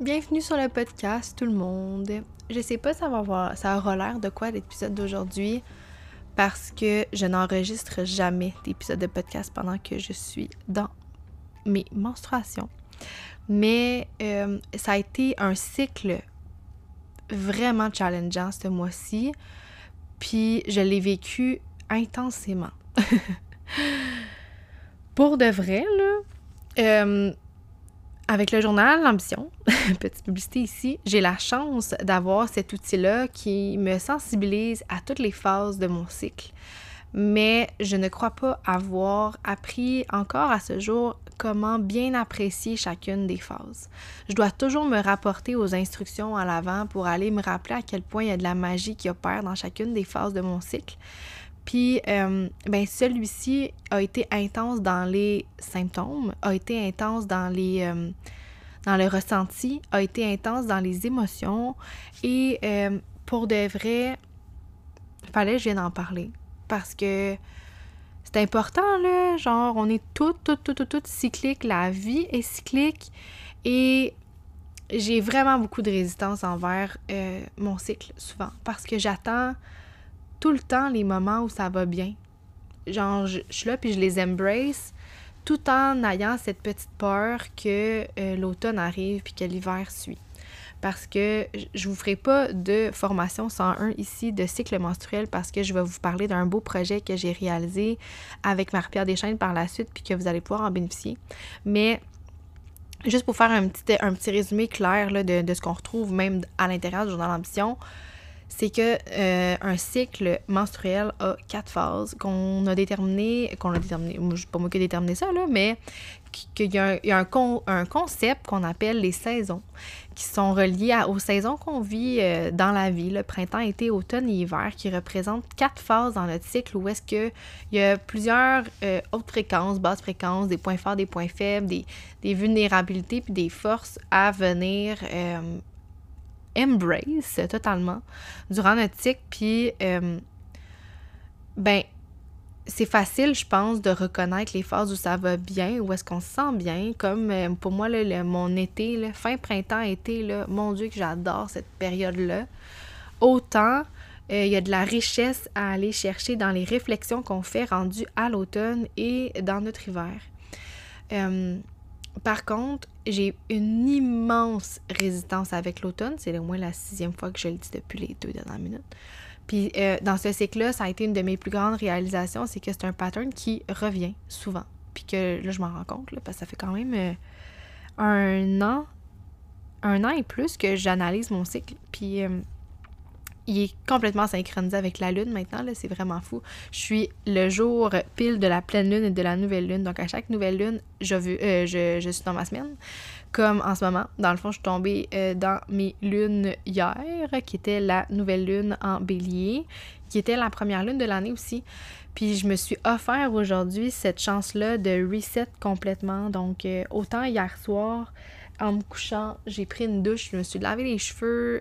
Bienvenue sur le podcast tout le monde. Je sais pas ça ça aura l'air de quoi l'épisode d'aujourd'hui parce que je n'enregistre jamais d'épisode de podcast pendant que je suis dans mes menstruations. Mais euh, ça a été un cycle vraiment challengeant ce mois-ci. Puis je l'ai vécu intensément. Pour de vrai, là, euh, avec le journal L'Ambition, petite publicité ici, j'ai la chance d'avoir cet outil-là qui me sensibilise à toutes les phases de mon cycle. Mais je ne crois pas avoir appris encore à ce jour comment bien apprécier chacune des phases. Je dois toujours me rapporter aux instructions à l'avant pour aller me rappeler à quel point il y a de la magie qui opère dans chacune des phases de mon cycle. Puis, euh, ben, celui-ci a été intense dans les symptômes, a été intense dans les. Euh, dans le ressenti, a été intense dans les émotions. Et euh, pour de vrai, fallait que je vienne en parler. Parce que c'est important, là. Genre, on est toutes, toutes, toutes, toutes, cycliques. La vie est cyclique. Et j'ai vraiment beaucoup de résistance envers mon cycle, souvent. Parce que j'attends tout le temps les moments où ça va bien. Genre, je, suis là puis je les embrace tout en ayant cette petite peur que euh, l'automne arrive puis que l'hiver suit. Parce que je vous ferai pas de formation 101 ici de cycle menstruel parce que je vais vous parler d'un beau projet que j'ai réalisé avec Marie-Pierre Deschaines par la suite puis que vous allez pouvoir en bénéficier. Mais juste pour faire un petit, un résumé clair de, de ce qu'on retrouve même à l'intérieur du journal Ambition, c'est que euh, un cycle menstruel a quatre phases qu'on a déterminé, qu'on a déterminé, pas moi qui ai déterminé ça, là, mais qu'il y a, un, concept qu'on appelle les saisons, qui sont reliées aux saisons qu'on vit euh, dans la vie, le printemps, été, automne et hiver, qui représentent quatre phases dans notre cycle où est-ce qu'il y a plusieurs euh, hautes fréquences, basses fréquences, des points forts, des points faibles, des, des vulnérabilités puis des forces à venir embrace totalement durant notre cycle. Puis, euh, ben, c'est facile, je pense, de reconnaître les phases où ça va bien, où est-ce qu'on se sent bien. Comme euh, pour moi, le, mon été, fin printemps-été, mon Dieu, que j'adore cette période-là. Autant, euh, il y a de la richesse à aller chercher dans les réflexions qu'on fait rendues à l'automne et dans notre hiver. Par contre, j'ai une immense résistance avec l'automne. C'est au moins la sixième fois que je le dis depuis les deux dernières minutes. Puis euh, dans ce cycle-là, ça a été une de mes plus grandes réalisations, c'est que c'est un pattern qui revient souvent. Puis que là, je m'en rends compte, parce que ça fait quand même euh, un an, un an et plus que j'analyse mon cycle. Puis euh, il est complètement synchronisé avec la lune maintenant, là, c'est vraiment fou. Je suis le jour pile de la pleine lune et de la nouvelle lune. Donc à chaque nouvelle lune, je, euh, je, suis dans ma semaine. Comme en ce moment, dans le fond, je suis tombée euh, dans mes lunes hier, qui était la nouvelle lune en bélier, qui était la première lune de l'année aussi. Puis je me suis offert aujourd'hui cette chance-là de reset complètement. Donc euh, autant hier soir, en me couchant, j'ai pris une douche, je me suis lavé les cheveux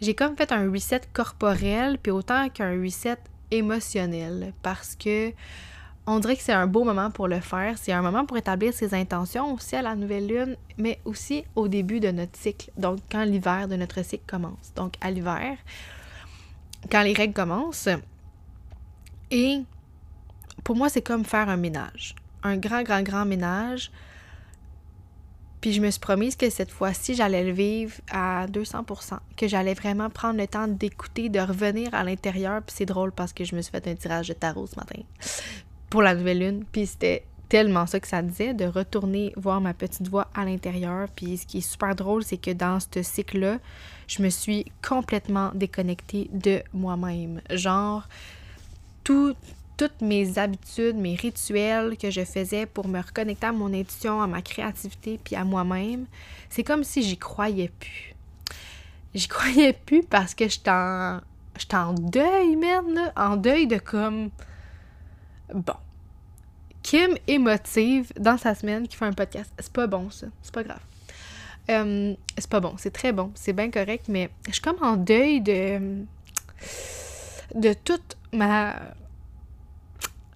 j'ai comme fait un reset corporel, puis autant qu'un reset émotionnel, parce que on dirait que c'est un beau moment pour le faire. C'est un moment pour établir ses intentions aussi à la nouvelle lune, mais aussi au début de notre cycle. Donc, quand l'hiver de notre cycle commence. Donc, à l'hiver, quand les règles commencent. Et pour moi, c'est comme faire un ménage. Un grand, grand, grand ménage puis je me suis promise que cette fois-ci, j'allais le vivre à 200%, que j'allais vraiment prendre le temps d'écouter, de revenir à l'intérieur. Puis c'est drôle parce que je me suis fait un tirage de tarot ce matin pour la nouvelle lune. Puis c'était tellement ça que ça disait, de retourner voir ma petite voix à l'intérieur. Puis ce qui est super drôle, c'est que dans ce cycle-là, je me suis complètement déconnectée de moi-même. Genre, tout, toutes mes habitudes, mes rituels que je faisais pour me reconnecter à mon intuition, à ma créativité, puis à moi-même, c'est comme si j'y croyais plus. J'y croyais plus parce que j'étais en, en deuil, merde, en deuil de comme... Bon. Kim émotive dans sa semaine qui fait un podcast. C'est pas bon, ça. C'est pas grave. Euh, c'est pas bon. C'est très bon. C'est bien correct, mais je suis comme en deuil de... de toute ma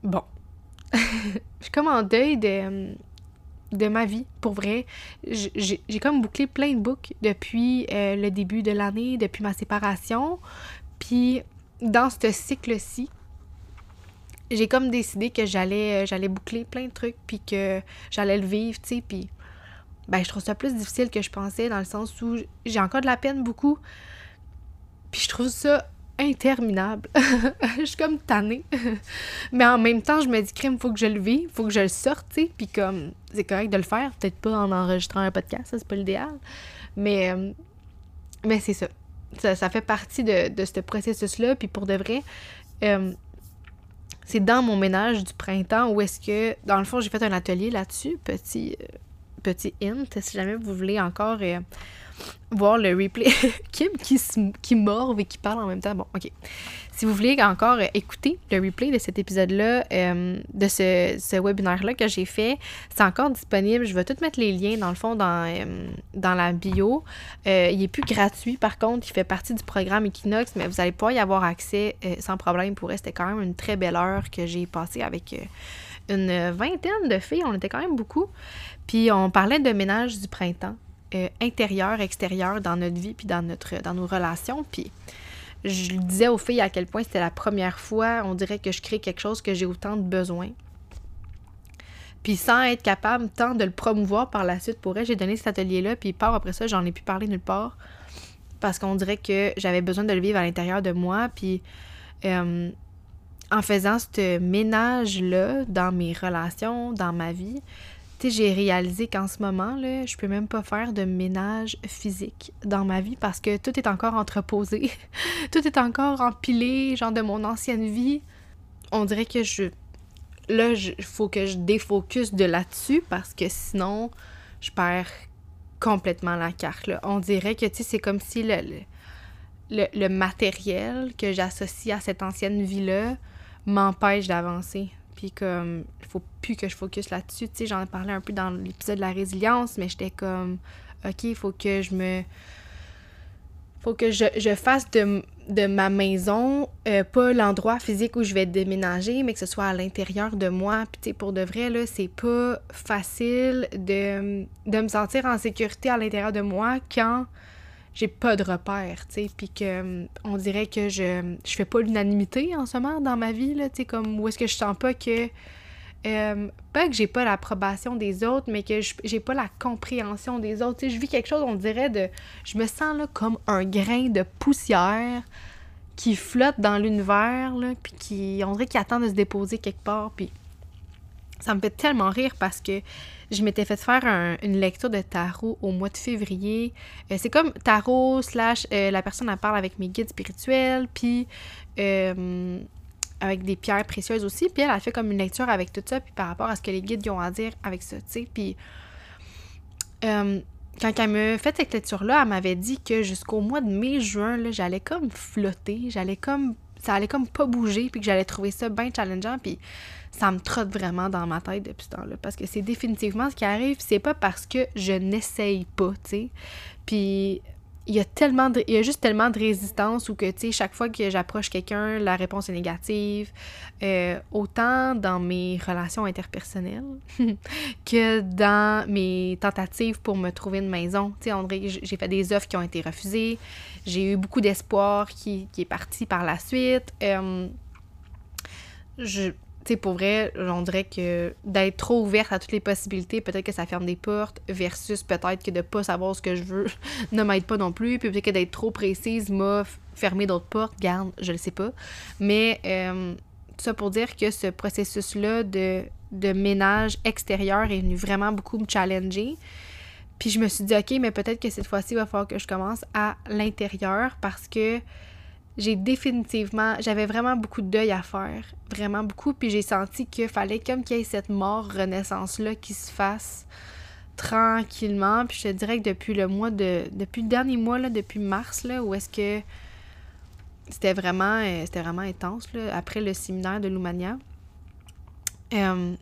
Bon. je suis comme en deuil de, de ma vie, pour vrai. J'ai comme bouclé plein de boucles depuis euh, le début de l'année, depuis ma séparation. Puis dans ce cycle-ci, j'ai comme décidé que j'allais euh, j'allais boucler plein de trucs puis que j'allais le vivre, tu sais, puis ben je trouve ça plus difficile que je pensais dans le sens où j'ai encore de la peine beaucoup. Puis je trouve ça interminable. je suis comme tannée. Mais en même temps, je me dis, crime, faut que je le vive, faut que je le sorte. Puis comme, c'est correct de le faire, peut-être pas en enregistrant un podcast, ça, c'est pas l'idéal. Mais, euh, c'est ça. ça. fait partie de, ce processus-là. Puis pour de vrai, euh, c'est dans mon ménage du printemps où est-ce que, dans le fond, j'ai fait un atelier là-dessus. Petit, euh, petit hint, si jamais vous voulez encore voir le replay. Kim qui, qui morve et qui parle en même temps. Bon, OK. Si vous voulez encore écouter le replay de cet épisode-là, euh, de ce, ce webinaire-là que j'ai fait, c'est encore disponible. Je vais tout mettre les liens, dans le fond, dans, euh, la bio. Euh, il est plus gratuit, par contre. Il fait partie du programme Equinox, mais vous allez pouvoir y avoir accès sans problème. Pour C'était quand même une très belle heure que j'ai passée avec une vingtaine de filles. On était quand même beaucoup. Puis on parlait de ménage du printemps. Euh, intérieur, extérieur dans notre vie puis dans nos relations. Puis je disais aux filles à quel point c'était la première fois, on dirait que je crée quelque chose que j'ai autant de besoin. Puis sans être capable tant de le promouvoir par la suite pour elle, j'ai donné cet atelier-là, puis part après ça, j'en ai pu parler nulle part. Parce qu'on dirait que j'avais besoin de le vivre à l'intérieur de moi. Puis euh, en faisant ce ménage-là dans mes relations, dans ma vie, j'ai réalisé qu'en ce moment, je peux même pas faire de ménage physique dans ma vie parce que tout est encore entreposé. tout est encore empilé, genre de mon ancienne vie. On dirait que je. Là, il faut que je défocus de là-dessus parce que sinon, je perds complètement la carte. On dirait que, tu sais, c'est comme si le matériel que j'associe à cette ancienne vie-là m'empêche d'avancer. Puis comme, il faut plus que je focus là-dessus. Tu sais, j'en ai parlé un peu dans l'épisode de la résilience, mais j'étais comme, OK, il faut que je me... faut que je, fasse de, ma maison, euh, pas l'endroit physique où je vais déménager, mais que ce soit à l'intérieur de moi. Puis tu sais, pour de vrai, là, c'est pas facile de, de me sentir en sécurité à l'intérieur de moi quand j'ai pas de repères, tu sais, puis que hum, on dirait que je je fais pas l'unanimité en ce moment dans ma vie là, tu sais comme où est-ce que je sens pas que euh, pas que j'ai pas l'approbation des autres, mais que j'ai pas la compréhension des autres. Tu sais, je vis quelque chose, on dirait de je me sens là comme un grain de poussière qui flotte dans l'univers là, puis qui on dirait qu'il attend de se déposer quelque part, puis ça me fait tellement rire parce que je m'étais fait faire une lecture de tarot au mois de février. Euh, c'est comme tarot slash euh, la personne elle parle avec mes guides spirituels, puis euh, avec des pierres précieuses aussi. Puis elle a fait comme une lecture avec tout ça, puis par rapport à ce que les guides ont à dire avec ça, tu sais. Puis quand elle me fait cette lecture-là, elle m'avait dit que jusqu'au mois de mai-juin, j'allais comme flotter, j'allais comme ça allait comme pas bouger, puis que j'allais trouver ça bien challengeant, puis ça me trotte vraiment dans ma tête depuis ce temps-là. Parce que c'est définitivement ce qui arrive, c'est pas parce que je n'essaye pas, tu sais. Puis il y a tellement de, il y a juste tellement de résistance ou que tu sais chaque fois que j'approche quelqu'un la réponse est négative euh, autant dans mes relations interpersonnelles que dans mes tentatives pour me trouver une maison tu sais j'ai fait des offres qui ont été refusées j'ai eu beaucoup d'espoir qui, qui, est parti par la suite euh, je tu sais, pour vrai, on dirait que d'être trop ouverte à toutes les possibilités, peut-être que ça ferme des portes, versus peut-être que de pas savoir ce que je veux ne m'aide pas non plus, puis peut-être que d'être trop précise m'a fermé d'autres portes, garde, je le sais pas. Mais euh, tout ça pour dire que ce processus-là de, de ménage extérieur est venu vraiment beaucoup me challenger. Puis je me suis dit, OK, mais peut-être que cette fois-ci, il va falloir que je commence à l'intérieur parce que j'ai définitivement, j'avais vraiment beaucoup de deuil à faire, vraiment beaucoup, puis j'ai senti qu'il fallait comme qu'il y ait cette mort renaissance-là qui se fasse tranquillement, puis je te dirais que depuis le mois de, depuis le dernier mois, là, depuis mars, là, où est-ce que c'était vraiment, euh, c'était vraiment intense, là, après le séminaire de Lumania, euh,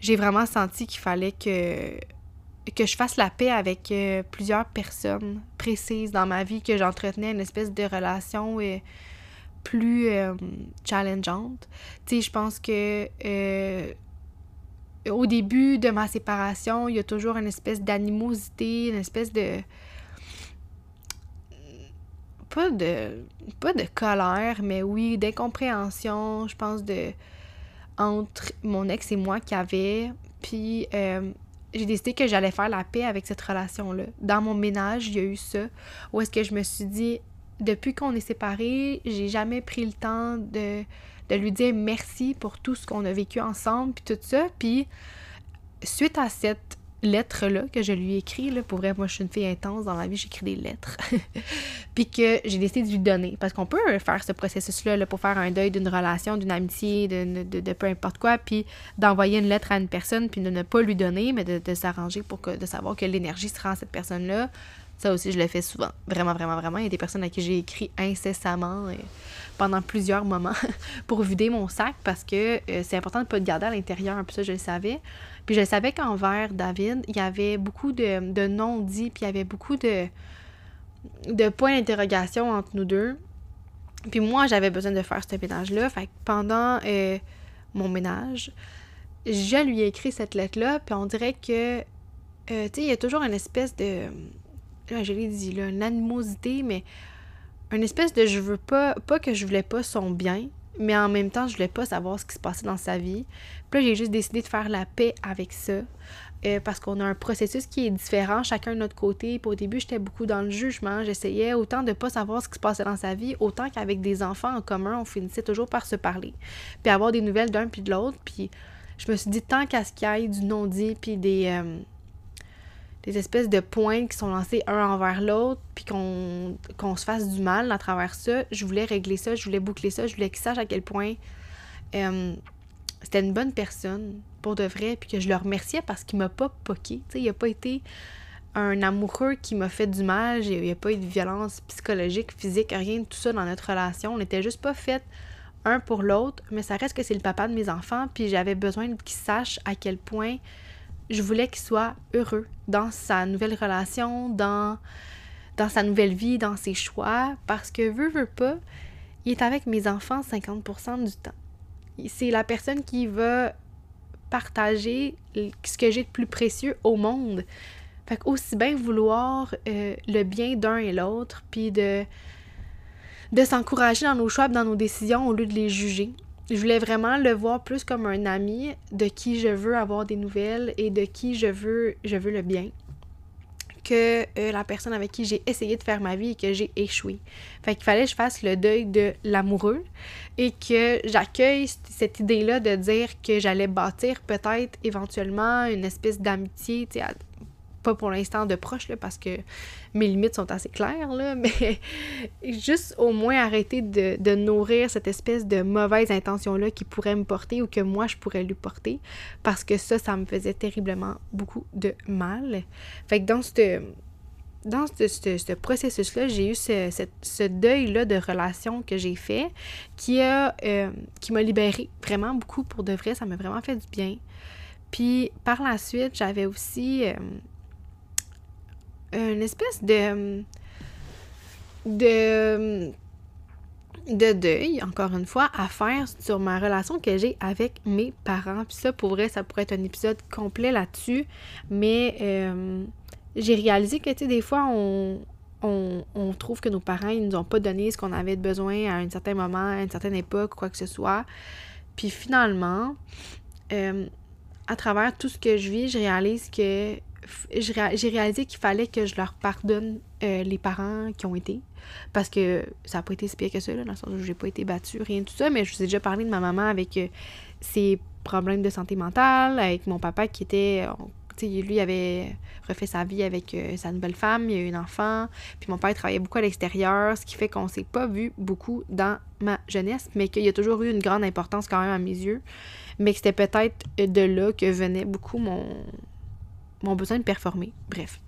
j'ai vraiment senti qu'il fallait que que je fasse la paix avec euh, plusieurs personnes précises dans ma vie, que j'entretenais une espèce de relation euh, plus euh, challengeante. Tu sais, je pense que au début de ma séparation, il y a toujours une espèce d'animosité, une espèce de pas de pas de colère, mais oui, d'incompréhension, je pense de entre mon ex et moi qui avait puis euh, j'ai décidé que j'allais faire la paix avec cette relation-là. Dans mon ménage, il y a eu ça, où est-ce que je me suis dit, depuis qu'on est séparés, j'ai jamais pris le temps de, de lui dire merci pour tout ce qu'on a vécu ensemble, puis tout ça. Puis, suite à cette lettre-là que je lui ai écrit, là, pour vrai, moi je suis une fille intense dans la vie, j'écris des lettres. puis que j'ai décidé de lui donner. Parce qu'on peut faire ce processus-là là, pour faire un deuil d'une relation, d'une amitié, de, de, peu importe quoi, puis d'envoyer une lettre à une personne, puis de ne pas lui donner, mais de, s'arranger pour que, de savoir que l'énergie sera en cette personne-là. Ça aussi, je le fais souvent. Vraiment, vraiment, vraiment. Il y a des personnes à qui j'ai écrit incessamment et pendant plusieurs moments pour vider mon sac parce que euh, c'est important de ne pas le garder à l'intérieur. Puis ça, je le savais. Puis je savais qu'envers David, il y avait beaucoup de, de non-dits, puis il y avait beaucoup de, points d'interrogation entre nous deux. Puis moi, j'avais besoin de faire ce ménage-là. Fait que pendant euh, mon ménage, je lui ai écrit cette lettre-là, puis on dirait que, euh, tu sais, il y a toujours une espèce de. Là, je l'ai dit, une animosité, mais une espèce de je veux pas. Pas que je voulais pas son bien, mais en même temps, je voulais pas savoir ce qui se passait dans sa vie. Puis là, j'ai juste décidé de faire la paix avec ça. Euh, parce qu'on a un processus qui est différent, chacun de notre côté. Puis au début, j'étais beaucoup dans le jugement. J'essayais autant de pas savoir ce qui se passait dans sa vie, autant qu'avec des enfants en commun, on finissait toujours par se parler. Puis avoir des nouvelles d'un puis de l'autre. Puis je me suis dit, tant qu'à ce qu'il y ait du non-dit, puis des, euh, des espèces de points qui sont lancés un envers l'autre, puis qu'on se fasse du mal à travers ça. Je voulais régler ça, je voulais boucler ça, je voulais qu'il sache à quel point euh, c'était une bonne personne, pour de vrai, puis que je le remerciais parce qu'il m'a pas poqué. sais, il a pas été un amoureux qui m'a fait du mal, il n'y a pas eu de violence psychologique, physique, rien de tout ça dans notre relation. On n'était juste pas fait un pour l'autre, mais ça reste que c'est le papa de mes enfants, puis j'avais besoin qu'il sache à quel point je voulais qu'il soit heureux dans sa nouvelle relation, dans, sa nouvelle vie, dans ses choix, parce que veut, veut pas, il est avec mes enfants 50% du temps. C'est la personne qui va partager ce que j'ai de plus précieux au monde. Fait aussi bien vouloir euh, le bien d'un et l'autre, puis de, de s'encourager dans nos choix, dans nos décisions, au lieu de les juger je voulais vraiment le voir plus comme un ami de qui je veux avoir des nouvelles et de qui je veux, le bien que euh, la personne avec qui j'ai essayé de faire ma vie et que j'ai échoué. Fait qu'il fallait que je fasse le deuil de l'amoureux et que j'accueille cette idée-là de dire que j'allais bâtir peut-être éventuellement une espèce d'amitié, pas pour l'instant de proche, là, parce que mes limites sont assez claires, là, mais juste au moins arrêter de, nourrir cette espèce de mauvaise intention-là qui pourrait me porter ou que moi je pourrais lui porter, parce que ça, ça me faisait terriblement beaucoup de mal. Fait que dans ce dans ce, processus-là, j'ai eu ce, deuil-là de relation que j'ai fait qui a euh, qui m'a libérée vraiment beaucoup pour de vrai. Ça m'a vraiment fait du bien. Puis par la suite, j'avais aussi euh, une espèce de de de deuil, encore une fois, à faire sur ma relation que j'ai avec mes parents. Puis ça, pour vrai, ça pourrait être un épisode complet là-dessus. Mais euh, j'ai réalisé que, tu sais, des fois, on, on, trouve que nos parents, ils nous ont pas donné ce qu'on avait besoin à un certain moment, à une certaine époque, quoi que ce soit. Puis finalement, euh, à travers tout ce que je vis, je réalise que j'ai réalisé qu'il fallait que je leur pardonne euh, les parents qui ont été. Parce que ça n'a pas été si pire que ça, là, dans le sens où j'ai pas été battue, rien de tout ça, mais je vous ai déjà parlé de ma maman avec euh, ses problèmes de santé mentale, avec mon papa qui était. sais, lui avait refait sa vie avec euh, sa nouvelle femme, il a eu un enfant, puis mon père travaillait beaucoup à l'extérieur, ce qui fait qu'on s'est pas vu beaucoup dans ma jeunesse, mais qu'il y a toujours eu une grande importance quand même à mes yeux, mais que c'était peut-être de là que venait beaucoup mon, mon besoin de performer. Bref.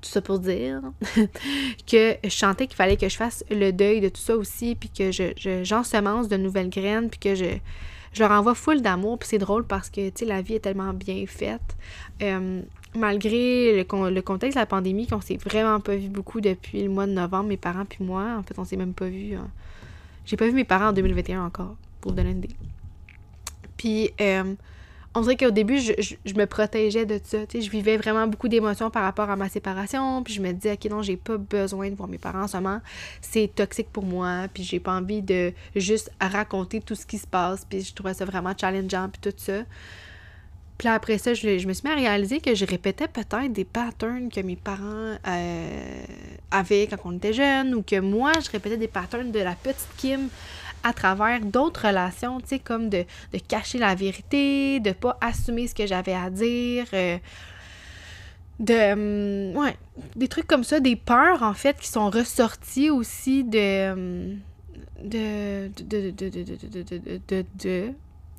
Tout ça pour dire que je chantais qu'il fallait que je fasse le deuil de tout ça aussi, puis que je, j'ensemence de nouvelles graines, puis que je, je leur envoie full d'amour. Puis c'est drôle parce que, tu sais, la vie est tellement bien faite. Euh, malgré le, le, contexte de la pandémie, qu'on s'est vraiment pas vu beaucoup depuis le mois de novembre, mes parents puis moi, en fait, on s'est même pas vu. Hein. J'ai pas vu mes parents en 2021 encore, pour vous donner une idée. Puis, euh, on dirait qu'au début, je, me protégeais de ça. Je vivais vraiment beaucoup d'émotions par rapport à ma séparation. Puis je me disais, OK, non, j'ai pas besoin de voir mes parents seulement. C'est toxique pour moi. Puis j'ai pas envie de juste raconter tout ce qui se passe. Puis je trouvais ça vraiment challengeant. Puis tout ça. Puis après ça, je, me suis mis à réaliser que je répétais peut-être des patterns que mes parents euh, avaient quand on était jeunes. Ou que moi, je répétais des patterns de la petite Kim à travers d'autres relations, tu sais, comme de, cacher la vérité, de pas assumer ce que j'avais à dire, euh, de... ouais, des trucs comme ça, des peurs, en fait, qui sont ressorties aussi de... de... de... de... de... de... de... de, de,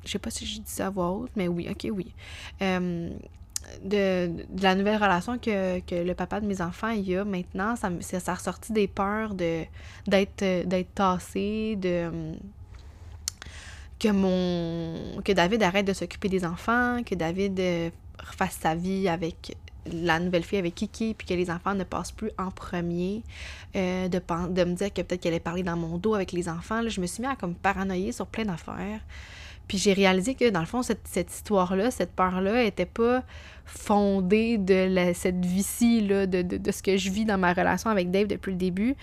je sais pas si je dis ça à voix haute, mais oui, ok, oui. Euh, de, la nouvelle relation que, le papa de mes enfants il a maintenant, ça, ça a ressorti des peurs de d'être tassé, de que mon que David arrête de s'occuper des enfants, que David euh, refasse sa vie avec la nouvelle fille avec Kiki, puis que les enfants ne passent plus en premier, euh, de, de me dire que peut-être qu'elle allait parler dans mon dos avec les enfants. Je me suis mis à comme paranoïer sur plein d'affaires. Puis j'ai réalisé que dans le fond, cette, histoire-là, cette peur-là, était pas fondée de cette vie-ci, de, ce que je vis dans ma relation avec Dave depuis le début.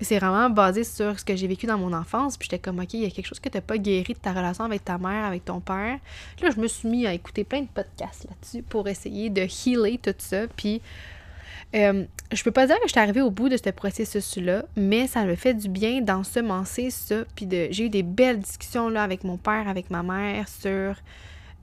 C'est vraiment basé sur ce que j'ai vécu dans mon enfance. Puis j'étais comme, OK, il y a quelque chose que tu n'as pas guéri de ta relation avec ta mère, avec ton père. Là, je me suis mis à écouter plein de podcasts là-dessus pour essayer de healer tout ça. Puis euh, je peux pas dire que je suis arrivée au bout de ce processus-là, mais ça me fait du bien d'ensemencer ça. Puis j'ai eu des belles discussions là avec mon père, avec ma mère sur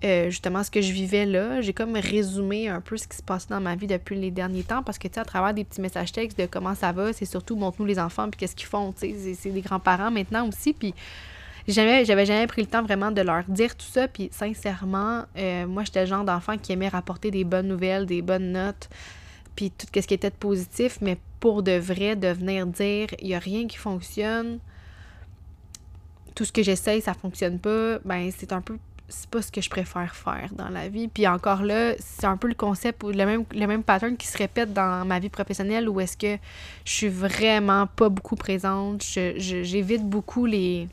euh, justement ce que je vivais là. J'ai comme résumé un peu ce qui se passait dans ma vie depuis les derniers temps parce que tu sais, à travers des petits messages textes de comment ça va, c'est surtout montre-nous les enfants puis qu'est-ce qu'ils font. Tu sais, c'est des grands-parents maintenant aussi. Puis j'avais jamais pris le temps vraiment de leur dire tout ça. Puis sincèrement, euh, moi, j'étais le genre d'enfant qui aimait rapporter des bonnes nouvelles, des bonnes notes puis tout ce qui était positif, mais pour de vrai, de venir dire, il n'y a rien qui fonctionne, tout ce que j'essaye, ça fonctionne pas, ben c'est un peu, c'est pas ce que je préfère faire dans la vie. Puis encore là, c'est un peu le concept, le même, le même pattern qui se répète dans ma vie professionnelle où est-ce que je suis vraiment pas beaucoup présente, j'évite beaucoup les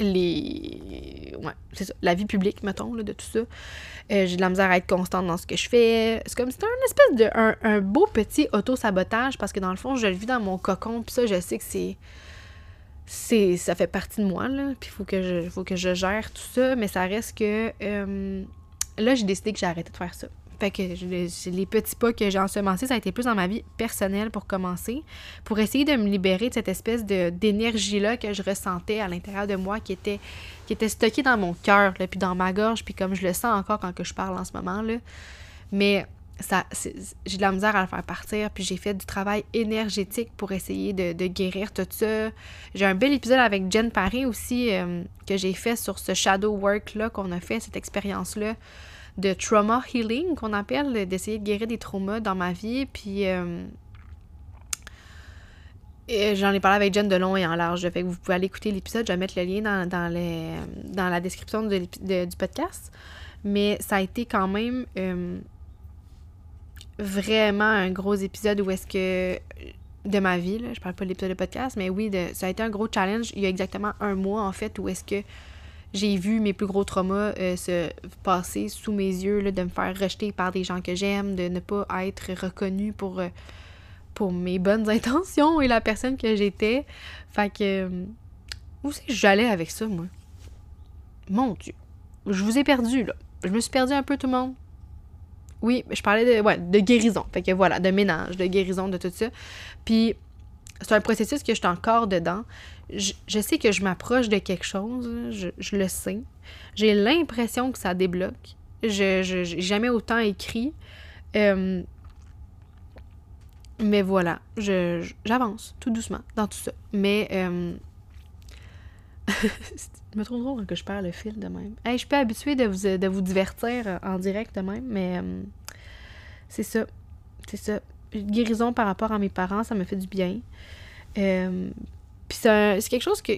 les ouais c'est ça la vie publique mettons de tout ça. Euh, j'ai de la misère à être constante dans ce que je fais. C'est comme c'était un espèce de un, beau petit auto sabotage parce que dans le fond je le vis dans mon cocon puis ça je sais que c'est c'est ça fait partie de moi là puis faut que je faut que je gère tout ça mais ça reste que euh, là j'ai décidé que j'ai arrêté de faire ça fait que les petits pas que j'ai ensemencés, ça a été plus dans ma vie personnelle pour commencer, pour essayer de me libérer de cette espèce d'énergie-là que je ressentais à l'intérieur de moi, qui était, qui était stockée dans mon cœur, puis dans ma gorge, puis comme je le sens encore quand je parle en ce moment. Là. Mais ça j'ai de la misère à le faire partir, puis j'ai fait du travail énergétique pour essayer de, guérir tout ça. J'ai un bel épisode avec Jen Paris aussi euh, que j'ai fait sur ce shadow work-là qu'on a fait, cette expérience-là de trauma healing qu'on appelle, d'essayer de guérir des traumas dans ma vie. Puis euh, j'en ai parlé avec Jen de long et en large. Fait que vous pouvez aller écouter l'épisode. Je vais mettre le lien dans, dans, les, dans la description de, du podcast. Mais ça a été quand même euh, vraiment un gros épisode où est-ce que de ma vie, là, je parle pas de l'épisode de podcast, mais oui, ça a été un gros challenge il y a exactement un mois en fait où est-ce que j'ai vu mes plus gros traumas euh, se passer sous mes yeux, là, de me faire rejeter par des gens que j'aime, de ne pas être reconnue pour, euh, pour mes bonnes intentions et la personne que j'étais. Fait que. Euh, où c'est que j'allais avec ça, moi? Mon Dieu. Je vous ai perdu, là. Je me suis perdu un peu, tout le monde. Oui, je parlais de, ouais, de guérison. Fait que voilà, de ménage, de guérison, de tout ça. Puis, c'est un processus que je suis encore dedans je, sais que je m'approche de quelque chose, je, le sais. J'ai l'impression que ça débloque. Je n'ai jamais autant écrit. Euh, mais voilà, j'avance tout doucement dans tout ça. Mais euh, je me trouve drôle que je perds le fil de même. je suis pas habituée de vous, de vous divertir en direct de même, mais euh, c'est ça. C'est ça. Guérison par rapport à mes parents, ça me fait du bien. Puis c'est quelque chose que,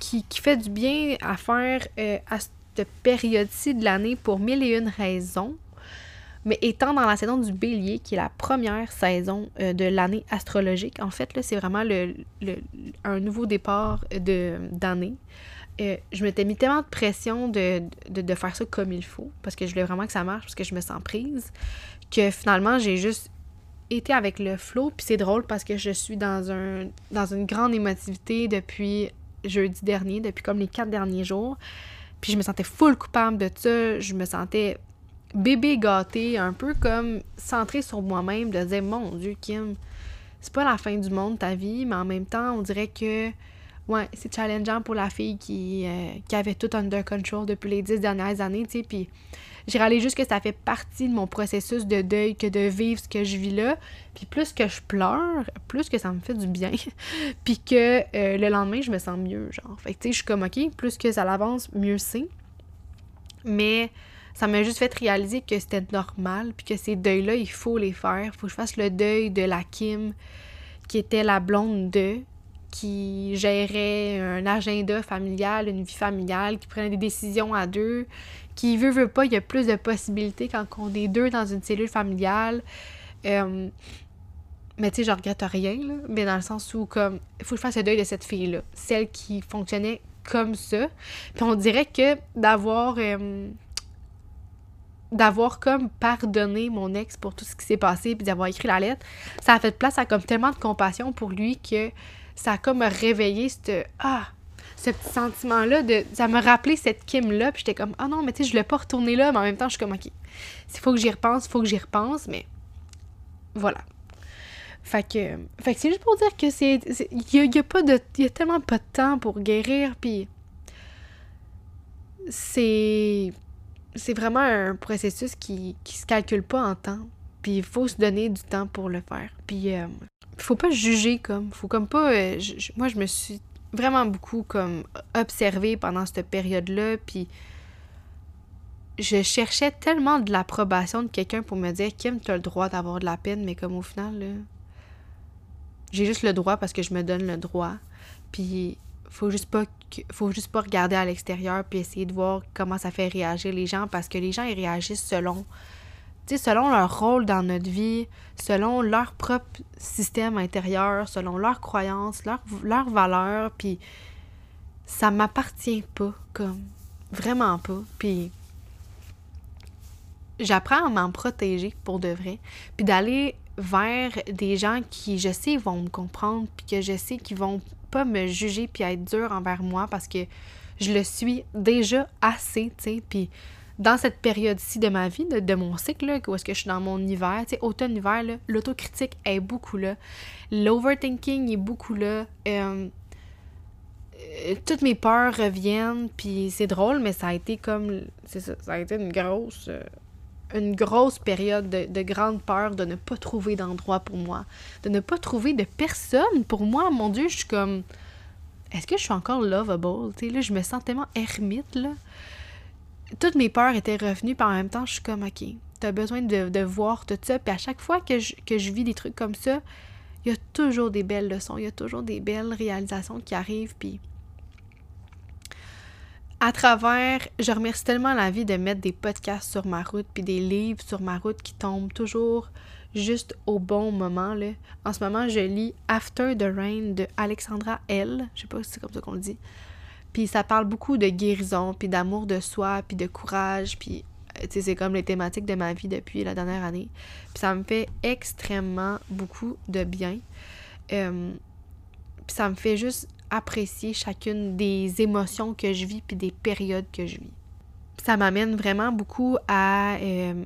qui, qui, fait du bien à faire euh, à cette période-ci de l'année pour mille et une raisons. Mais étant dans la saison du bélier, qui est la première saison euh, de l'année astrologique, en fait, c'est vraiment le, le, un nouveau départ d'année. euh, je m'étais mis tellement de pression de, de, faire ça comme il faut, parce que je voulais vraiment que ça marche, parce que je me sens prise, que finalement, j'ai juste été avec le flow. Puis c'est drôle parce que je suis dans, un, une grande émotivité depuis jeudi dernier, depuis comme les quatre derniers jours. Puis je me sentais full coupable de ça. Je me sentais bébé gâté, un peu comme centré sur moi-même, de dire Mon Dieu, Kim, c'est pas la fin du monde ta vie, mais en même temps, on dirait que c'est challengeant pour la fille qui, euh, qui avait tout under control depuis les dix dernières années, tu j'ai réalisé juste que ça fait partie de mon processus de deuil que de vivre ce que je vis là. Puis plus que je pleure, plus que ça me fait du bien. puis que euh, le lendemain, je me sens mieux, genre. Fait que tu sais, je suis comme, OK, plus que ça l'avance, mieux c'est. Mais ça m'a juste fait réaliser que c'était normal, puis que ces deuils-là, il faut les faire. Faut que je fasse le deuil de la Kim, qui était la blonde de, qui gérait un agenda familial, une vie familiale, qui prenait des décisions à deux, qui veut, veut pas, il y a plus de possibilités quand on est deux dans une cellule familiale. Euh, mais tu sais, je regrette rien, là, mais dans le sens où, comme, il faut que je fasse deuil de cette fille-là, celle qui fonctionnait comme ça. Puis on dirait que d'avoir. Euh, d'avoir comme pardonné mon ex pour tout ce qui s'est passé puis d'avoir écrit la lettre, ça a fait place à comme tellement de compassion pour lui que ça a comme réveillé ce ah ce petit sentiment là de ça me rappelait cette Kim là puis j'étais comme ah non mais tu sais je voulais pas retourner là mais en même temps je suis comme OK. Il faut que j'y repense, faut que j'y repense mais voilà. Fait que fait que c'est juste pour dire que c'est il y, a pas de y a tellement pas de temps pour guérir puis c'est c'est vraiment un processus qui qui se calcule pas en temps puis il faut se donner du temps pour le faire. Puis euh, faut pas juger comme faut comme pas euh, moi je me suis vraiment beaucoup comme observé pendant cette période là puis je cherchais tellement de l'approbation de quelqu'un pour me dire Kim tu as le droit d'avoir de la peine mais comme au final j'ai juste le droit parce que je me donne le droit. Puis faut juste pas faut juste pas regarder à l'extérieur puis essayer de voir comment ça fait réagir les gens parce que les gens ils réagissent selon selon leur rôle dans notre vie, selon leur propre système intérieur, selon leurs croyances, leurs leur valeurs, puis ça m'appartient pas, comme vraiment pas. Puis j'apprends à m'en protéger pour de vrai, puis d'aller vers des gens qui, je sais, vont me comprendre, puis que je sais qu'ils vont pas me juger puis être durs envers moi parce que je le suis déjà assez, tu puis dans cette période-ci de ma vie, de, mon cycle, là, où est-ce que je suis dans mon hiver, tu sais, automne-hiver, l'autocritique est beaucoup là. L'overthinking est beaucoup là. Euh, euh, toutes mes peurs reviennent, puis c'est drôle, mais ça a été comme... C'est ça, ça a été une grosse... Euh, une grosse période de, de, grande peur de ne pas trouver d'endroit pour moi, de ne pas trouver de personne pour moi. Mon Dieu, je suis comme... Est-ce que je suis encore lovable? Tu sais, là, je me sens tellement ermite, là toutes mes peurs étaient revenues, par en même temps, je suis comme, OK, t'as besoin de, voir tout ça. Puis à chaque fois que je, que je vis des trucs comme ça, il y a toujours des belles leçons, il y a toujours des belles réalisations qui arrivent. Puis à travers, je remercie tellement la vie de mettre des podcasts sur ma route, puis des livres sur ma route qui tombent toujours juste au bon moment. Là. En ce moment, je lis After the Rain de Alexandra L. Je sais pas si c'est comme ça qu'on le dit. Puis ça parle beaucoup de guérison, puis d'amour de soi, puis de courage, puis euh, c'est comme les thématiques de ma vie depuis la dernière année. Puis ça me fait extrêmement beaucoup de bien. Euh, puis ça me fait juste apprécier chacune des émotions que je vis, puis des périodes que je vis. Puis ça m'amène vraiment beaucoup à euh,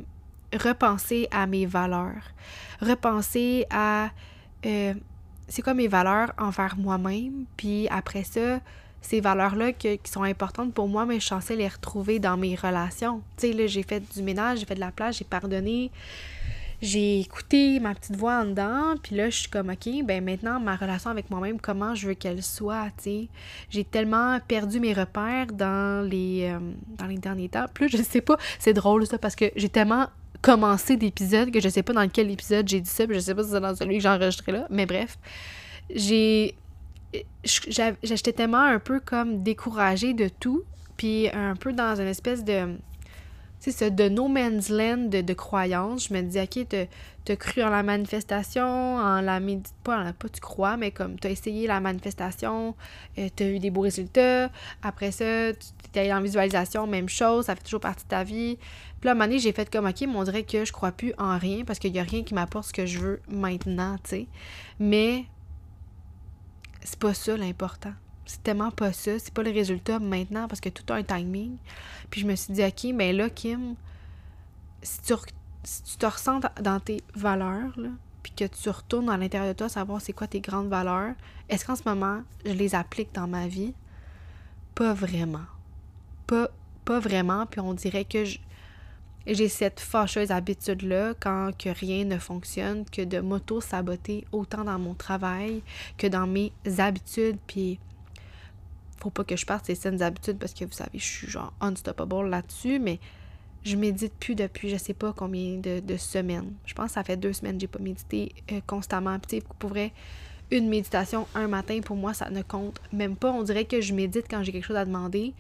repenser à mes valeurs, repenser à c'est quoi mes valeurs envers moi-même, puis après ça, ces valeurs-là qui sont importantes pour moi, mais je suis les retrouver dans mes relations. Tu sais, là, j'ai fait du ménage, j'ai fait de la place, j'ai pardonné, j'ai écouté ma petite voix en dedans, puis là, je suis comme, OK, ben maintenant, ma relation avec moi-même, comment je veux qu'elle soit, tu sais. J'ai tellement perdu mes repères dans les, euh, dans les derniers temps. Plus, je sais pas, c'est drôle ça, parce que j'ai tellement commencé d'épisodes que je sais pas dans quel épisode j'ai dit ça, puis je sais pas si c'est dans celui que j'ai enregistré là, mais bref. J'ai j'étais tellement un peu comme découragée de tout, puis un peu dans une espèce de... de no man's land de, de croyances. Je me dis, OK, t'as cru en la manifestation, en la méditation, pas, pas tu crois, mais comme t'as essayé la manifestation, euh, t'as eu des beaux résultats. Après ça, t'es allé en visualisation, même chose, ça fait toujours partie de ta vie. Puis là, à un moment donné, j'ai fait comme, OK, mais on dirait que je crois plus en rien parce qu'il y a rien qui m'apporte ce que je veux maintenant, tu sais. Mais c'est pas ça l'important. C'est tellement pas ça. C'est pas le résultat maintenant parce que tout a un timing. Puis je me suis dit, OK, mais là, Kim, si tu, tu te ressens dans tes valeurs, là, puis que tu retournes à l'intérieur de toi, savoir c'est quoi tes grandes valeurs, est-ce qu'en ce moment, je les applique dans ma vie? Pas vraiment. Pas, pas vraiment. Puis on dirait que j'ai cette fâcheuse habitude-là, quand que rien ne fonctionne, que de m'auto-saboter autant dans mon travail que dans mes habitudes, puis faut pas que je parte ces saines habitudes parce que vous savez, je suis genre unstoppable là-dessus, mais je médite plus depuis je sais pas combien de, semaines. Je pense que ça fait deux semaines que j'ai pas médité euh, constamment. Puis pour vrai, une méditation un matin, pour moi, ça ne compte même pas. On dirait que je médite quand j'ai quelque chose à demander,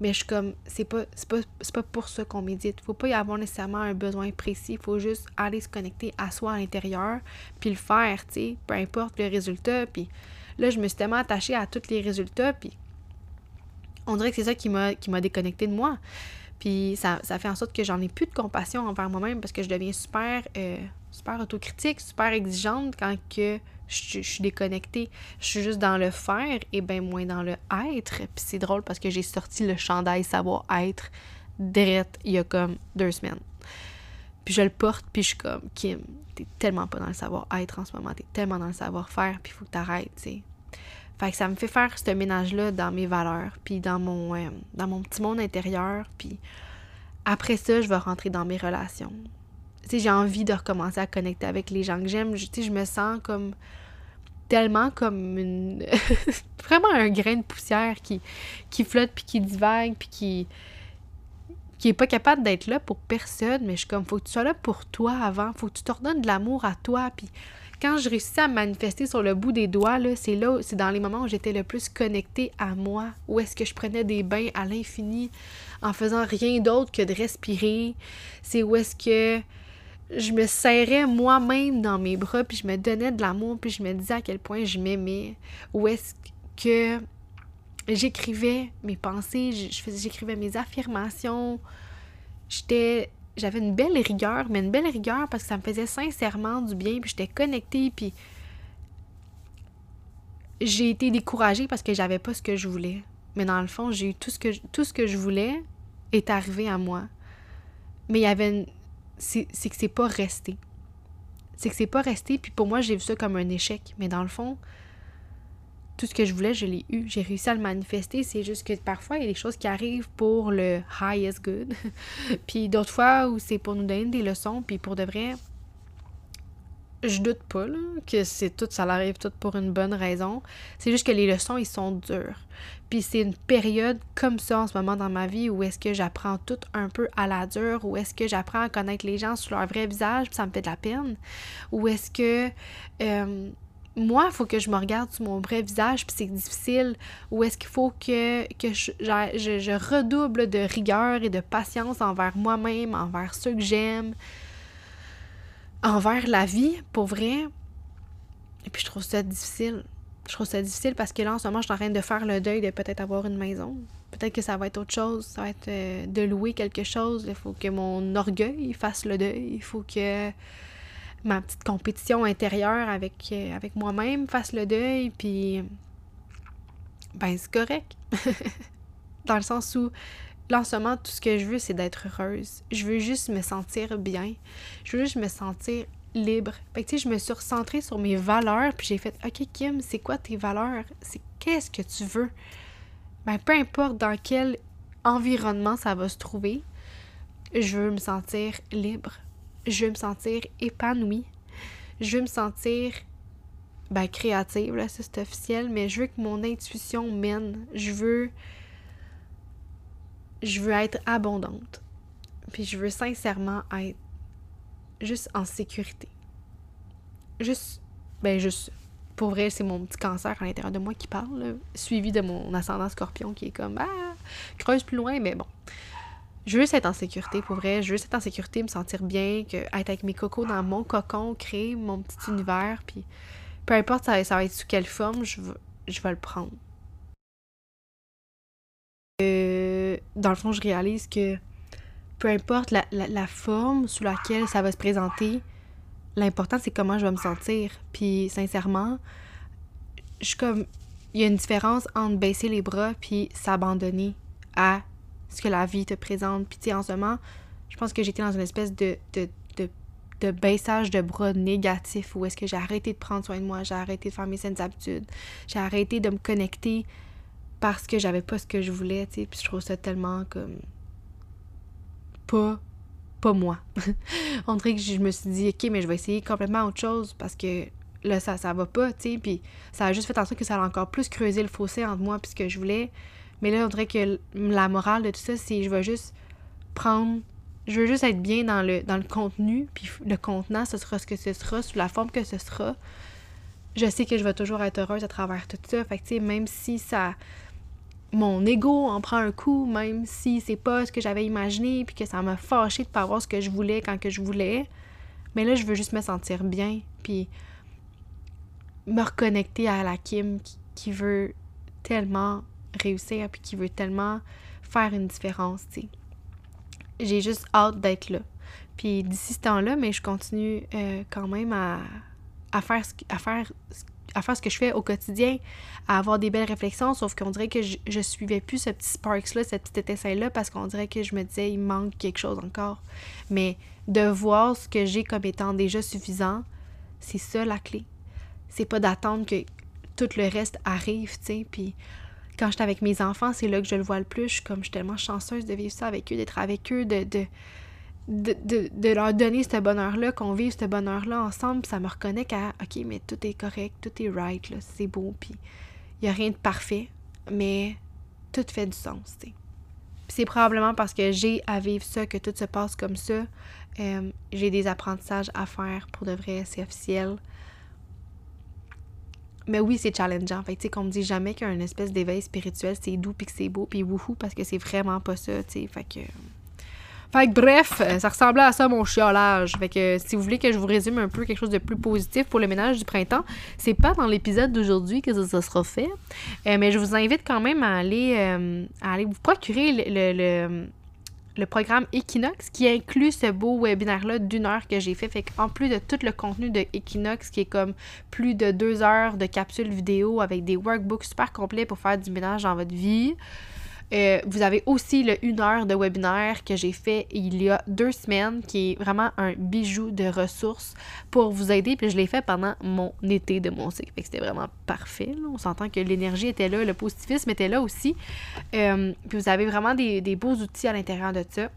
mais je suis comme, c'est pas, pas, pas pour ça qu'on médite. Faut pas y avoir nécessairement un besoin précis. Faut juste aller se connecter à soi à l'intérieur, puis le faire, tu sais, peu importe le résultat. Puis là, je me suis tellement attachée à tous les résultats, puis on dirait que c'est ça qui m'a, qui m'a déconnecté de moi. Puis ça, fait en sorte que j'en ai plus de compassion envers moi-même parce que je deviens super, euh, super autocritique, super exigeante quand que je, suis déconnectée. Je suis juste dans le faire et bien moins dans le être. Puis c'est drôle parce que j'ai sorti le chandail savoir-être direct il y a comme deux semaines. Puis je le porte, puis je suis comme, Kim, t'es tellement pas dans le savoir-être en ce moment, t'es tellement dans le savoir-faire, puis il faut que t'arrêtes, tu sais. Fait que ça me fait faire ce ménage-là dans mes valeurs, puis dans mon, euh, dans mon petit monde intérieur, puis après ça, je vais rentrer dans mes relations. J'ai envie de recommencer à connecter avec les gens que j'aime. Je me sens comme tellement comme une vraiment un grain de poussière qui, qui flotte puis qui divague puis qui qui est pas capable d'être là pour personne mais je suis comme faut que tu sois là pour toi avant faut que tu te redonnes de l'amour à toi puis quand je réussis à manifester sur le bout des doigts, là, c'est là, c'est dans les moments où j'étais le plus connectée à moi, où est-ce que je prenais des bains à l'infini en faisant rien d'autre que de respirer. C'est où est-ce que je me serrais moi-même dans mes bras, puis je me donnais de l'amour, puis je me disais à quel point je m'aimais. Où est-ce que j'écrivais mes pensées, j'écrivais mes affirmations. J'étais j'avais une belle rigueur, mais une belle rigueur parce que ça me faisait sincèrement du bien, puis j'étais connectée, puis j'ai été découragée parce que j'avais pas ce que je voulais. Mais dans le fond, j'ai eu tout ce que tout ce que je voulais est arrivé à moi. Mais il y avait une... c'est que c'est pas resté. C'est que c'est pas resté, puis pour moi, j'ai vu ça comme un échec. Mais dans le fond, tout ce que je voulais, je l'ai eu. J'ai réussi à le manifester. C'est juste que parfois, il y a des choses qui arrivent pour le highest good. puis d'autres fois où c'est pour nous donner des leçons. Puis pour de vrai, je doute pas que c'est tout, ça arrive tout pour une bonne raison. C'est juste que les leçons, ils sont dures. Puis c'est une période comme ça en ce moment dans ma vie où est-ce que j'apprends tout un peu à la dure, où est-ce que j'apprends à connaître les gens sur leur vrai visage, puis ça me fait de la peine. Ou est-ce que... Euh, moi, il faut que je me regarde sur mon vrai visage, puis c'est difficile, ou est-ce qu'il faut que, que je, je, redouble de rigueur et de patience envers moi-même, envers ceux que j'aime, envers la vie, pour vrai. Et puis je trouve ça difficile. Je trouve ça difficile parce que là, en ce moment, je suis en train de faire le deuil de peut-être avoir une maison. Peut-être que ça va être autre chose. Ça va être euh, de louer quelque chose. Il faut que mon orgueil fasse le deuil. Il faut que ma petite compétition intérieure avec, euh, avec moi-même fasse le deuil, puis ben c'est correct. Dans le sens où, là en ce tout ce que je veux, c'est d'être heureuse. Je veux juste me sentir bien. Je veux juste me sentir libre. Fait tu sais, je me suis recentrée sur mes valeurs, puis j'ai fait OK Kim, c'est quoi tes valeurs? C'est qu'est-ce que tu veux? Ben peu importe dans quel environnement ça va se trouver, je veux me sentir libre je veux me sentir épanouie. Je veux me sentir ben, créative, là, c'est officiel, mais je veux que mon intuition mène. Je veux. Je veux être abondante. Puis je veux sincèrement être juste en sécurité. Juste. Ben, juste. Pour vrai, c'est mon petit cancer à l'intérieur de moi qui parle, suivi de mon ascendant scorpion qui est comme Ah, creuse plus loin, mais bon je veux juste être en sécurité, pour vrai. Je veux juste être en sécurité, me sentir bien, que, être avec mes cocos dans mon cocon, créer mon petit univers, puis peu importe ça, va être sous quelle forme, je, je vais le prendre. Euh, dans le fond, je réalise que peu importe la, forme sous laquelle ça va se présenter, l'important c'est comment je vais me sentir. Puis sincèrement, je comme il y a une différence entre baisser les bras puis s'abandonner à ce que la vie te présente. Puis tu en ce moment, je pense que j'étais dans une espèce de, de, de, de baissage de bras négatif où est-ce que j'ai arrêté de prendre soin de moi, j'ai arrêté de faire mes saines habitudes, j'ai arrêté de me connecter parce que j'avais pas ce que je voulais, tu sais, puis je trouve ça tellement comme pas pas moi. On dirait que je me suis dit OK, mais je vais essayer complètement autre chose parce que là ça ça va pas, tu sais, puis ça a juste fait en sorte que ça a encore plus creusé le fossé entre moi puis ce que je voulais. Mais là, on dirait que la morale de tout ça, c'est je vais juste prendre je veux juste être bien dans le, dans le contenu, puis le contenant, ce sera ce que ce sera, sous la forme que ce sera. Je sais que je vais toujours être heureuse à travers tout ça. Fait que, tu sais, même si ça, mon ego en prend un coup, même si c'est pas ce que j'avais imaginé, puis que ça m'a fâché de pas avoir ce que je voulais quand que je voulais. Mais là, je veux juste me sentir bien, puis me reconnecter à la Kim qui, veut tellement réussir, puis qui veut tellement faire une différence, tu. J'ai juste hâte d'être là. Puis d'ici ce temps-là, mais je continue euh, quand même à, à faire, ce, à faire à faire ce que je fais au quotidien, à avoir des belles réflexions, sauf qu'on dirait que je, je suivais plus ce petit sparks-là, cette petite étincelle-là, parce qu'on dirait que je me disais, il manque quelque chose encore. Mais de voir ce que j'ai comme étant déjà suffisant, c'est ça la clé. C'est pas d'attendre que tout le reste arrive, tu sais, puis quand j'étais avec mes enfants, c'est là que je le vois le plus. Je suis comme, je suis tellement chanceuse de vivre ça avec eux, d'être avec eux, de, de de, leur donner ce bonheur-là, qu'on vive ce bonheur-là ensemble, ça me reconnecte à OK, mais tout est correct, tout est right, c'est beau, puis il n'y a rien de parfait, mais tout fait du sens, tu c'est probablement parce que j'ai à vivre ça que tout se passe comme ça. Euh, j'ai des apprentissages à faire pour de vrai, c'est officiel. Mais oui, c'est challengeant. Fait tu sais, qu'on me dit jamais une espèce d'éveil spirituel, c'est doux puis que c'est beau puis wouhou parce que c'est vraiment pas ça, tu sais. Fait que. Fait que bref, euh, ça ressemblait à ça mon chiolage. Fait que si vous voulez que je vous résume un peu quelque chose de plus positif pour le ménage du printemps, c'est pas dans l'épisode d'aujourd'hui que ça, sera fait. Euh, mais je vous invite quand même à aller, euh, à aller vous procurer le, le, le, programme Equinox qui inclut ce beau webinaire-là d'une heure que j'ai fait. Fait qu'en plus de tout le contenu de Equinox qui est comme plus de deux heures de capsules vidéo avec des workbooks super complets pour faire du ménage dans votre vie. Euh, vous avez aussi le 1 heure de webinaire que j'ai fait il y a deux semaines, qui est vraiment un bijou de ressources pour vous aider. Puis je l'ai fait pendant mon été de mon cycle. C'était vraiment parfait. On s'entend que l'énergie était là, le positivisme était là aussi. Euh, puis vous avez vraiment des, des beaux outils à l'intérieur de ça.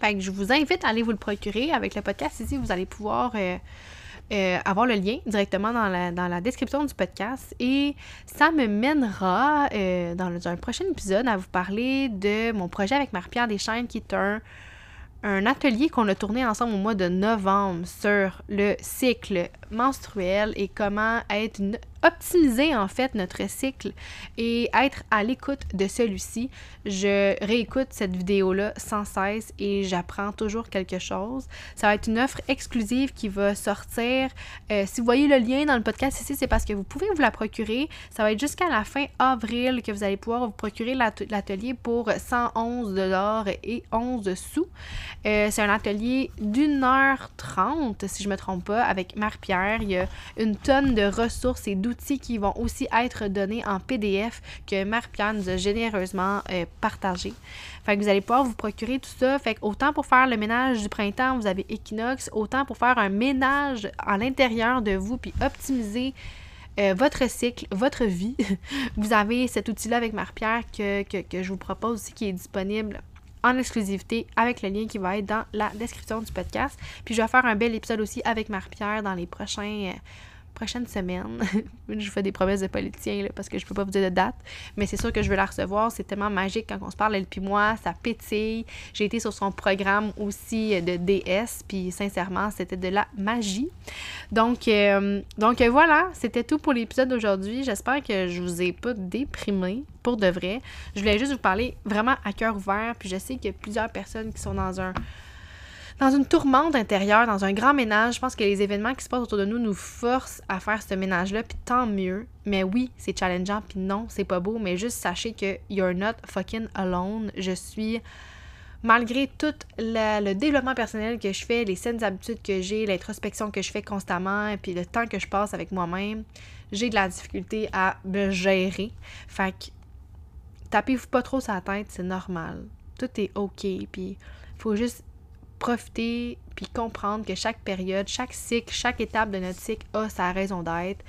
Fait que je vous invite à aller vous le procurer. Avec le podcast ici, vous allez pouvoir euh, euh, avoir le lien directement dans la, dans la, description du podcast. Et ça me mènera euh, dans, un prochain épisode à vous parler de mon projet avec Marie-Pierre Deschaines, qui est un, un atelier qu'on a tourné ensemble au mois de novembre sur le cycle menstruel et comment être une optimiser en fait notre cycle et être à l'écoute de celui-ci. Je réécoute cette vidéo-là sans cesse et j'apprends toujours quelque chose. Ça va être une offre exclusive qui va sortir. Euh, si vous voyez le lien dans le podcast ici, c'est parce que vous pouvez vous la procurer. Ça va être jusqu'à la fin avril que vous allez pouvoir vous procurer l'atelier pour 111 dollars et 11 sous. Euh, c'est un atelier d'une heure trente, si je me trompe pas, avec Marie-Pierre. Il y a une tonne de ressources et d'outils qui vont aussi être donnés en PDF que Marie-Pierre nous a généreusement euh, partagé. Fait que vous allez pouvoir vous procurer tout ça. Fait que autant pour faire le ménage du printemps, vous avez Equinox, autant pour faire un ménage à l'intérieur de vous puis optimiser euh, votre cycle, votre vie. vous avez cet outil-là avec Marie-Pierre que, que, je vous propose aussi qui est disponible en exclusivité avec le lien qui va être dans la description du podcast. Puis je vais faire un bel épisode aussi avec Marie-Pierre dans les prochains, euh, prochaine semaine. je fais des promesses de politiciens parce que je peux pas vous dire de date, mais c'est sûr que je veux la recevoir. C'est tellement magique quand on se parle, elle puis moi, ça pétille. J'ai été sur son programme aussi de DS, puis sincèrement, c'était de la magie. Donc, euh, donc voilà, c'était tout pour l'épisode d'aujourd'hui. J'espère que je vous ai pas déprimé pour de vrai. Je voulais juste vous parler vraiment à cœur ouvert, puis je sais qu'il y a plusieurs personnes qui sont dans un dans une tourmente intérieure, dans un grand ménage. Je pense que les événements qui se passent autour de nous nous forcent à faire ce ménage-là, puis tant mieux. Mais oui, c'est challengeant, puis non, c'est pas beau, mais juste sachez que you're not fucking alone. Je suis malgré tout le développement personnel que je fais, les saines habitudes que j'ai, l'introspection que je fais constamment, et puis le temps que je passe avec moi-même, j'ai de la difficulté à me gérer. Fait que tapez-vous pas trop sa tête, c'est normal. Tout est OK, puis faut juste profiter puis comprendre que chaque période, chaque cycle, chaque étape de notre cycle a sa raison d'être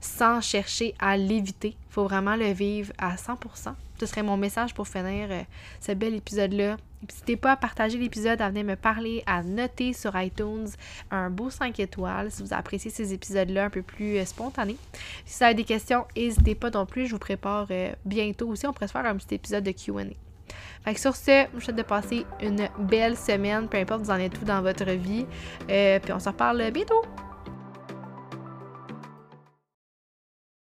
sans chercher à l'éviter. Il faut vraiment le vivre à 100%. Ce serait mon message pour finir euh, ce bel épisode-là. N'hésitez pas à partager l'épisode, à venir me parler, à noter sur iTunes un beau 5 étoiles si vous appréciez ces épisodes-là un peu plus euh, spontanés. Si vous avez des questions, n'hésitez pas non plus. Je vous prépare euh, bientôt aussi. On pourrait se faire un petit épisode de QA. Fait que sur ce, je vous souhaite de passer une belle semaine, peu importe vous en êtes tout dans votre vie. Euh, puis on se reparle bientôt.